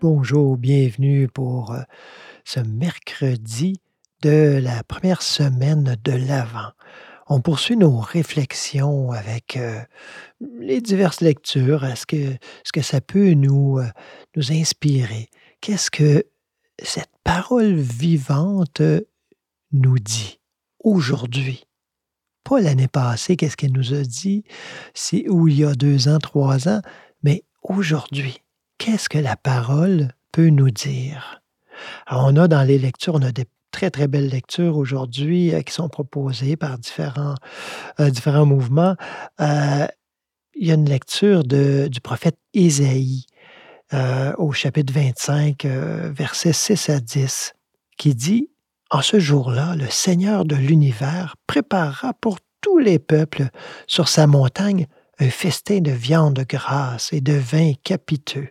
bonjour, bienvenue pour euh, ce mercredi de la première semaine de l'Avent. On poursuit nos réflexions avec euh, les diverses lectures. Est-ce que, ce que ça peut nous, euh, nous inspirer? Qu'est-ce que cette parole vivante nous dit aujourd'hui? Pas l'année passée, qu'est-ce qu'elle nous a dit, c'est où il y a deux ans, trois ans, mais aujourd'hui qu'est-ce que la parole peut nous dire? On a dans les lectures, on a des très, très belles lectures aujourd'hui euh, qui sont proposées par différents, euh, différents mouvements. Euh, il y a une lecture du prophète Isaïe au chapitre 25, versets 6 à 10, qui dit En ce jour-là, le Seigneur de l'univers préparera pour tous les peuples sur sa montagne un festin de viande grasse et de vin capiteux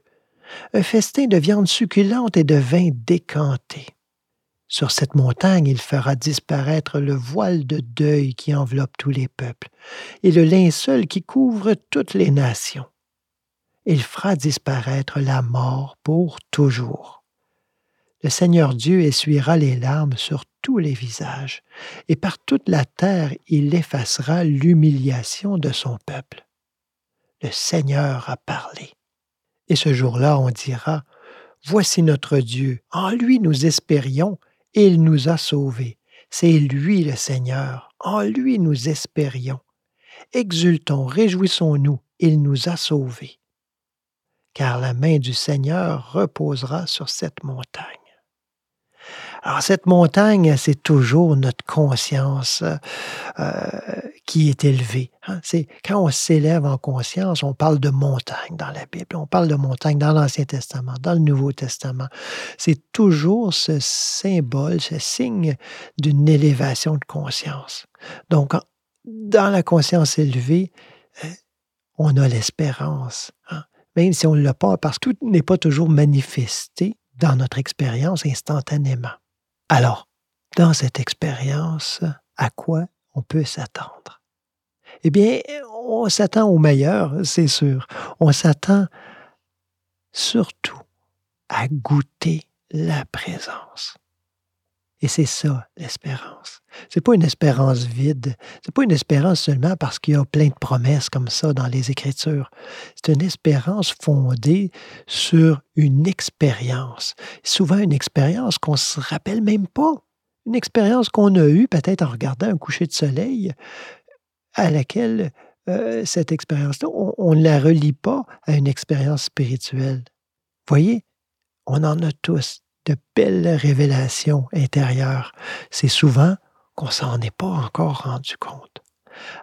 un festin de viande succulente et de vin décanté. Sur cette montagne, il fera disparaître le voile de deuil qui enveloppe tous les peuples, et le linceul qui couvre toutes les nations. Il fera disparaître la mort pour toujours. Le Seigneur Dieu essuiera les larmes sur tous les visages, et par toute la terre il effacera l'humiliation de son peuple. Le Seigneur a parlé. Et ce jour-là, on dira, Voici notre Dieu, en lui nous espérions, et il nous a sauvés. C'est lui le Seigneur, en lui nous espérions. Exultons, réjouissons-nous, il nous a sauvés. Car la main du Seigneur reposera sur cette montagne. Alors cette montagne, c'est toujours notre conscience euh, qui est élevée. Hein. C'est quand on s'élève en conscience, on parle de montagne dans la Bible, on parle de montagne dans l'Ancien Testament, dans le Nouveau Testament. C'est toujours ce symbole, ce signe d'une élévation de conscience. Donc, dans la conscience élevée, euh, on a l'espérance. Hein. Même si on ne l'a pas, parce que tout n'est pas toujours manifesté dans notre expérience instantanément. Alors, dans cette expérience, à quoi on peut s'attendre? Eh bien, on s'attend au meilleur, c'est sûr. On s'attend surtout à goûter la présence. Et c'est ça, l'espérance. C'est pas une espérance vide. C'est pas une espérance seulement parce qu'il y a plein de promesses comme ça dans les Écritures. C'est une espérance fondée sur une expérience. Souvent une expérience qu'on se rappelle même pas. Une expérience qu'on a eue peut-être en regardant un coucher de soleil, à laquelle euh, cette expérience-là, on ne la relie pas à une expérience spirituelle. Voyez, on en a tous de belles révélations intérieures. C'est souvent qu'on s'en est pas encore rendu compte.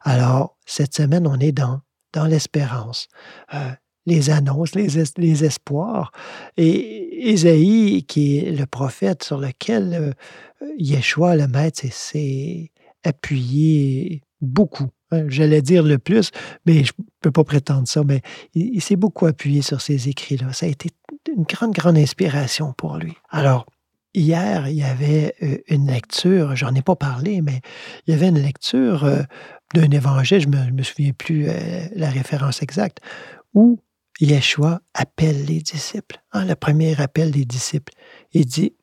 Alors, cette semaine, on est dans, dans l'espérance. Euh, les annonces, les, espoirs. Et Isaïe, qui est le prophète sur lequel euh, Yeshua, le maître, s'est appuyé beaucoup. J'allais dire le plus, mais je ne peux pas prétendre ça, mais il, s'est beaucoup appuyé sur ces écrits-là. Ça a été une grande, grande inspiration pour lui. Alors, hier, il y avait euh, une lecture, j'en ai pas parlé, mais il y avait une lecture euh, d'un évangile, je ne me, souviens plus euh, la référence exacte, où Yeshua appelle les disciples. Hein, le premier appel des disciples. Il dit,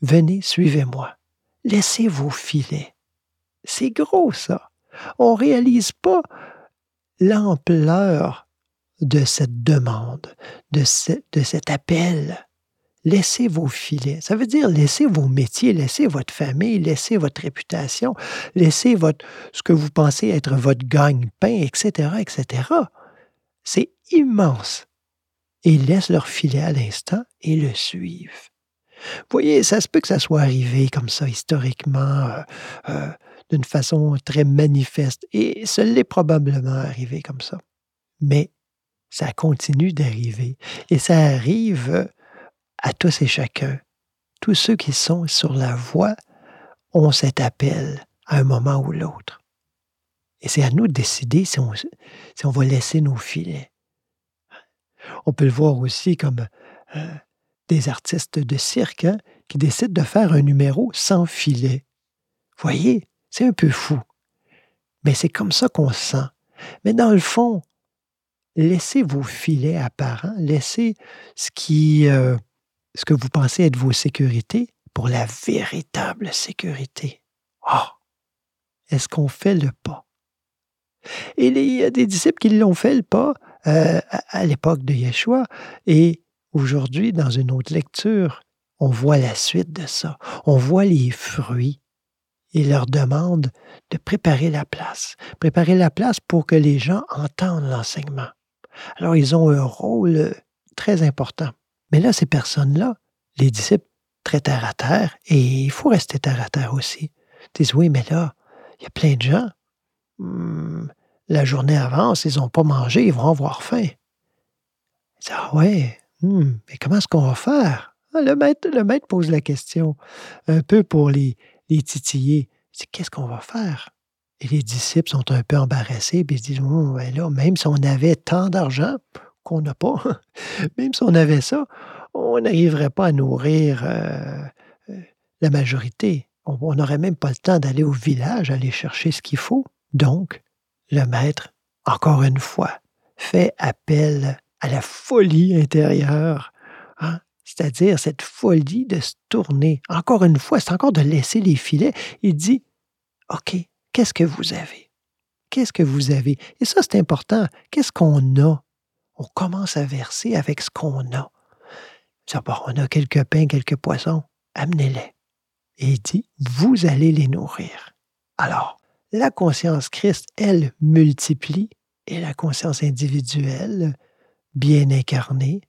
venez, suivez-moi. Laissez vos filets. C'est gros, ça. On ne réalise pas l'ampleur de cette demande, de, cet appel. Laissez vos filets. Ça veut dire laissez vos métiers, laissez votre famille, laissez votre réputation, laissez votre, ce que vous pensez être votre gagne-pain, etc., etc. C'est immense. Ils laissent leur filet à l'instant et le suivent. Vous voyez, ça se peut que ça soit arrivé comme ça historiquement, euh, euh, d'une façon très manifeste. Et ce l'est probablement arrivé comme ça. Mais ça continue d'arriver. Et ça arrive à tous et chacun. Tous ceux qui sont sur la voie ont cet appel à un moment ou l'autre. Et c'est à nous de décider si on, si va laisser nos filets. On peut le voir aussi comme euh, des artistes de cirque hein, qui décident de faire un numéro sans filet. Voyez, c'est un peu fou. Mais c'est comme ça qu'on se sent. Mais dans le fond, laissez vos filets apparents, laissez ce qui, euh, ce que vous pensez être vos sécurités pour la véritable sécurité. Oh! Est-ce qu'on fait le pas? Et il y a des disciples qui l'ont fait le pas euh, à l'époque de Yeshua. Et aujourd'hui, dans une autre lecture, on voit la suite de ça. On voit les fruits. Il leur demande de préparer la place. Préparer la place pour que les gens entendent l'enseignement. Alors, ils ont un rôle très important. Mais là, ces personnes-là, les disciples, très terre à terre, et il faut rester terre à terre aussi, disent oui, mais là, il y a plein de gens. Hmm, la journée avance, ils n'ont pas mangé, ils vont avoir faim. Ils disent Ah ouais, hmm, mais comment est-ce qu'on va faire? Ah, le, maître, le maître pose la question, un peu pour les, les titiller. Qu'est-ce qu'on va faire? Et les disciples sont un peu embarrassés, puis ils se disent oh, ben même si on avait tant d'argent qu'on n'a pas, même si on avait ça, on n'arriverait pas à nourrir euh, euh, la majorité. On n'aurait même pas le temps d'aller au village, aller chercher ce qu'il faut. Donc, le maître, encore une fois, fait appel à la folie intérieure, hein? C'est-à-dire cette folie de se tourner. Encore une fois, c'est encore de laisser les filets. Il dit, OK, qu'est-ce que vous avez? Qu'est-ce que vous avez? Et ça, c'est important. Qu'est-ce qu'on a? On commence à verser avec ce qu'on a. on a quelques pains, quelques poissons, amenez-les. Et il dit, vous allez les nourrir. Alors, la conscience Christ, elle, multiplie et la conscience individuelle, bien incarnée,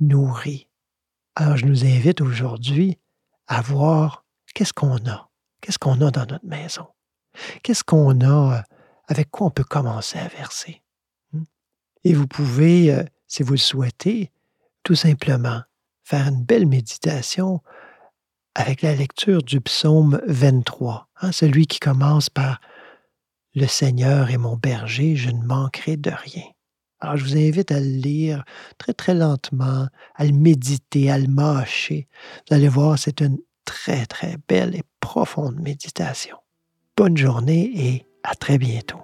nourrit. Alors, je nous invite aujourd'hui à voir qu'est-ce qu'on a, qu'est-ce qu'on a dans notre maison, qu'est-ce qu'on a, euh, avec quoi on peut commencer à verser. Hmm? Et vous pouvez, euh, si vous le souhaitez, tout simplement faire une belle méditation avec la lecture du psaume 23, hein, celui qui commence par Le Seigneur est mon berger, je ne manquerai de rien. Alors je vous invite à le lire très très lentement, à le méditer, à le mâcher. Vous allez voir, c'est une très très belle et profonde méditation. Bonne journée et à très bientôt.